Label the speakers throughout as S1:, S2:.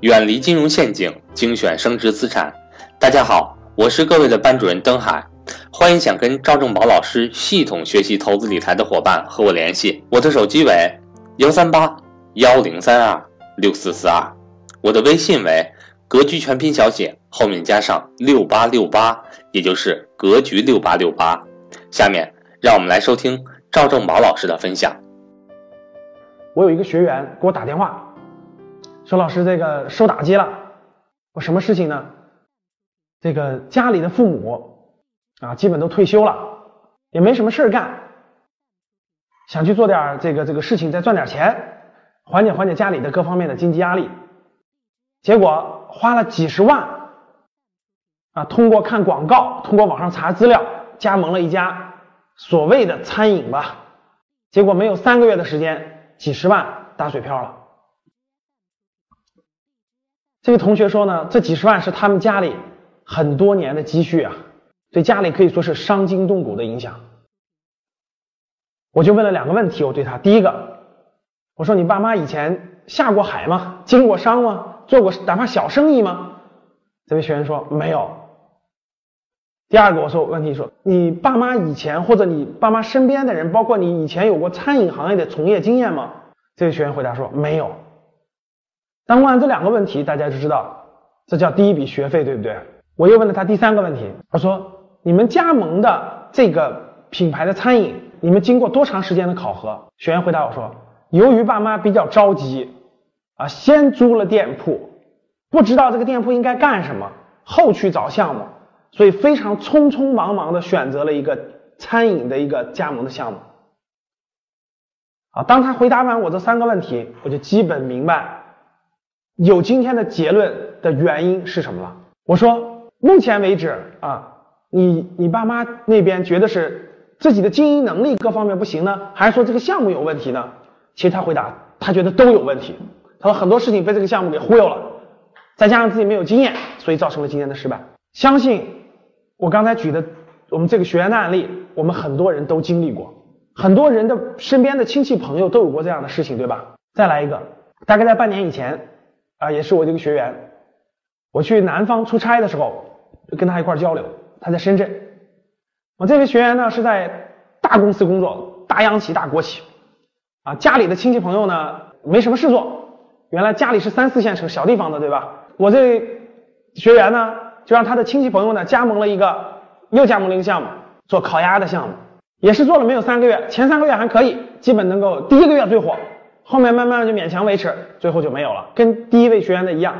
S1: 远离金融陷阱，精选升值资产。大家好，我是各位的班主任登海，欢迎想跟赵正宝老师系统学习投资理财的伙伴和我联系，我的手机为幺三八幺零三二六四四二，我的微信为格局全拼小写后面加上六八六八，也就是格局六八六八。下面让我们来收听赵正宝老师的分享。
S2: 我有一个学员给我打电话，说老师这个受打击了，我什么事情呢？这个家里的父母啊，基本都退休了，也没什么事儿干，想去做点这个这个事情，再赚点钱，缓解缓解家里的各方面的经济压力。结果花了几十万啊，通过看广告，通过网上查资料，加盟了一家所谓的餐饮吧，结果没有三个月的时间。几十万打水漂了。这位同学说呢，这几十万是他们家里很多年的积蓄啊，对家里可以说是伤筋动骨的影响。我就问了两个问题，我对他，第一个，我说你爸妈以前下过海吗？经过商吗？做过哪怕小生意吗？这位学员说没有。第二个，我说问题说，你爸妈以前或者你爸妈身边的人，包括你以前有过餐饮行业的从业经验吗？这位学员回答说没有。当问完这两个问题，大家就知道这叫第一笔学费，对不对？我又问了他第三个问题，他说你们加盟的这个品牌的餐饮，你们经过多长时间的考核？学员回答我说，由于爸妈比较着急啊，先租了店铺，不知道这个店铺应该干什么，后去找项目。所以非常匆匆忙忙的选择了一个餐饮的一个加盟的项目。啊，当他回答完我这三个问题，我就基本明白有今天的结论的原因是什么了。我说，目前为止啊，你你爸妈那边觉得是自己的经营能力各方面不行呢，还是说这个项目有问题呢？其实他回答，他觉得都有问题。他说很多事情被这个项目给忽悠了，再加上自己没有经验，所以造成了今天的失败。相信。我刚才举的我们这个学员的案例，我们很多人都经历过，很多人的身边的亲戚朋友都有过这样的事情，对吧？再来一个，大概在半年以前啊，也是我这个学员，我去南方出差的时候，跟他一块交流，他在深圳。我这位学员呢是在大公司工作，大央企、大国企啊，家里的亲戚朋友呢没什么事做，原来家里是三四线城小地方的，对吧？我这学员呢。就让他的亲戚朋友呢加盟了一个，又加盟了一个项目，做烤鸭的项目，也是做了没有三个月，前三个月还可以，基本能够第一个月最火，后面慢慢就勉强维持，最后就没有了，跟第一位学员的一样，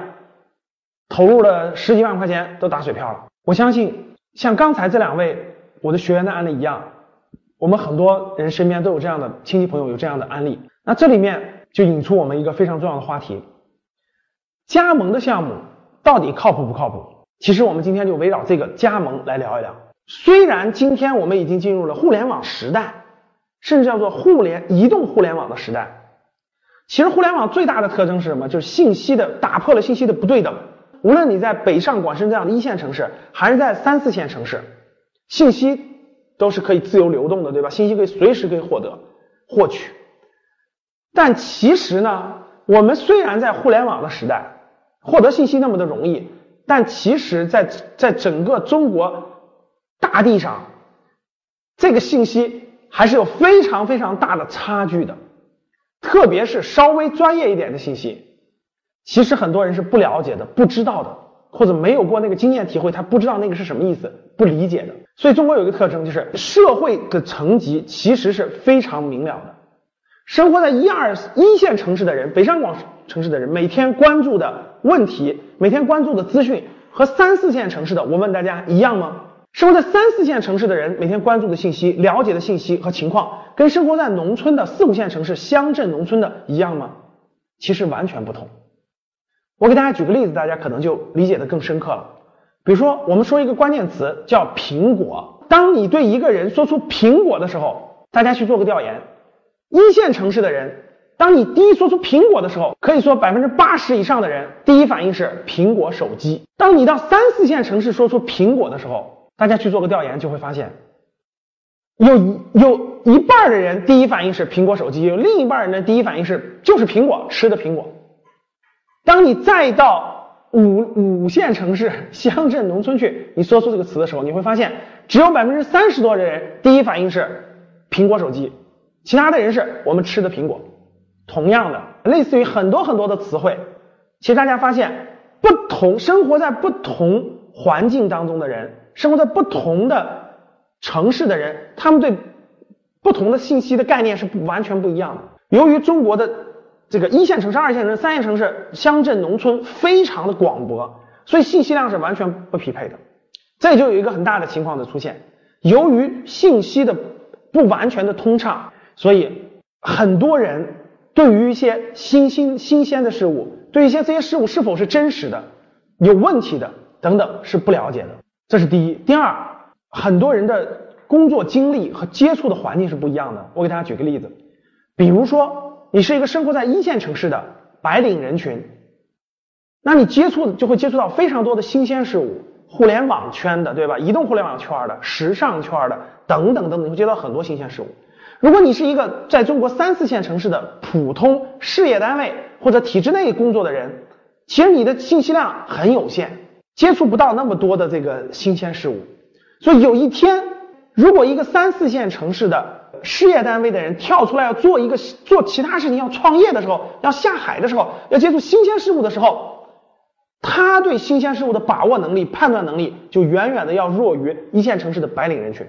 S2: 投入了十几万块钱都打水漂了。我相信像刚才这两位我的学员的案例一样，我们很多人身边都有这样的亲戚朋友有这样的案例，那这里面就引出我们一个非常重要的话题，加盟的项目到底靠谱不靠谱？其实我们今天就围绕这个加盟来聊一聊。虽然今天我们已经进入了互联网时代，甚至叫做互联移动互联网的时代。其实互联网最大的特征是什么？就是信息的打破了信息的不对等。无论你在北上广深这样的一线城市，还是在三四线城市，信息都是可以自由流动的，对吧？信息可以随时可以获得获取。但其实呢，我们虽然在互联网的时代，获得信息那么的容易。但其实，在在整个中国大地上，这个信息还是有非常非常大的差距的。特别是稍微专业一点的信息，其实很多人是不了解的、不知道的，或者没有过那个经验体会，他不知道那个是什么意思，不理解的。所以中国有一个特征，就是社会的层级其实是非常明了的。生活在一二一线城市的人，北上广城市的人，每天关注的问题，每天关注的资讯，和三四线城市的，我问大家一样吗？生活在三四线城市的人，每天关注的信息、了解的信息和情况，跟生活在农村的四五线城市、乡镇农村的一样吗？其实完全不同。我给大家举个例子，大家可能就理解的更深刻了。比如说，我们说一个关键词叫苹果，当你对一个人说出苹果的时候，大家去做个调研。一线城市的人，当你第一说出苹果的时候，可以说百分之八十以上的人第一反应是苹果手机。当你到三四线城市说出苹果的时候，大家去做个调研就会发现，有有一半的人第一反应是苹果手机，有另一半人的第一反应是就是苹果吃的苹果。当你再到五五线城市、乡镇、农村去，你说出这个词的时候，你会发现只有百分之三十多的人第一反应是苹果手机，其他的人是我们吃的苹果。同样的，类似于很多很多的词汇，其实大家发现，不同生活在不同环境当中的人，生活在不同的城市的人，他们对不同的信息的概念是不完全不一样的。由于中国的这个一线城市、二线城市、三线城市、乡镇、农村非常的广博，所以信息量是完全不匹配的。这就有一个很大的情况的出现，由于信息的不完全的通畅，所以很多人。对于一些新新新鲜的事物，对一些这些事物是否是真实的、有问题的等等是不了解的，这是第一。第二，很多人的工作经历和接触的环境是不一样的。我给大家举个例子，比如说你是一个生活在一线城市的白领人群，那你接触就会接触到非常多的新鲜事物，互联网圈的，对吧？移动互联网圈的、时尚圈的等等等等，你会接到很多新鲜事物。如果你是一个在中国三四线城市的普通事业单位或者体制内工作的人，其实你的信息量很有限，接触不到那么多的这个新鲜事物。所以有一天，如果一个三四线城市的事业单位的人跳出来要做一个做其他事情，要创业的时候，要下海的时候，要接触新鲜事物的时候，他对新鲜事物的把握能力、判断能力就远远的要弱于一线城市的白领人群。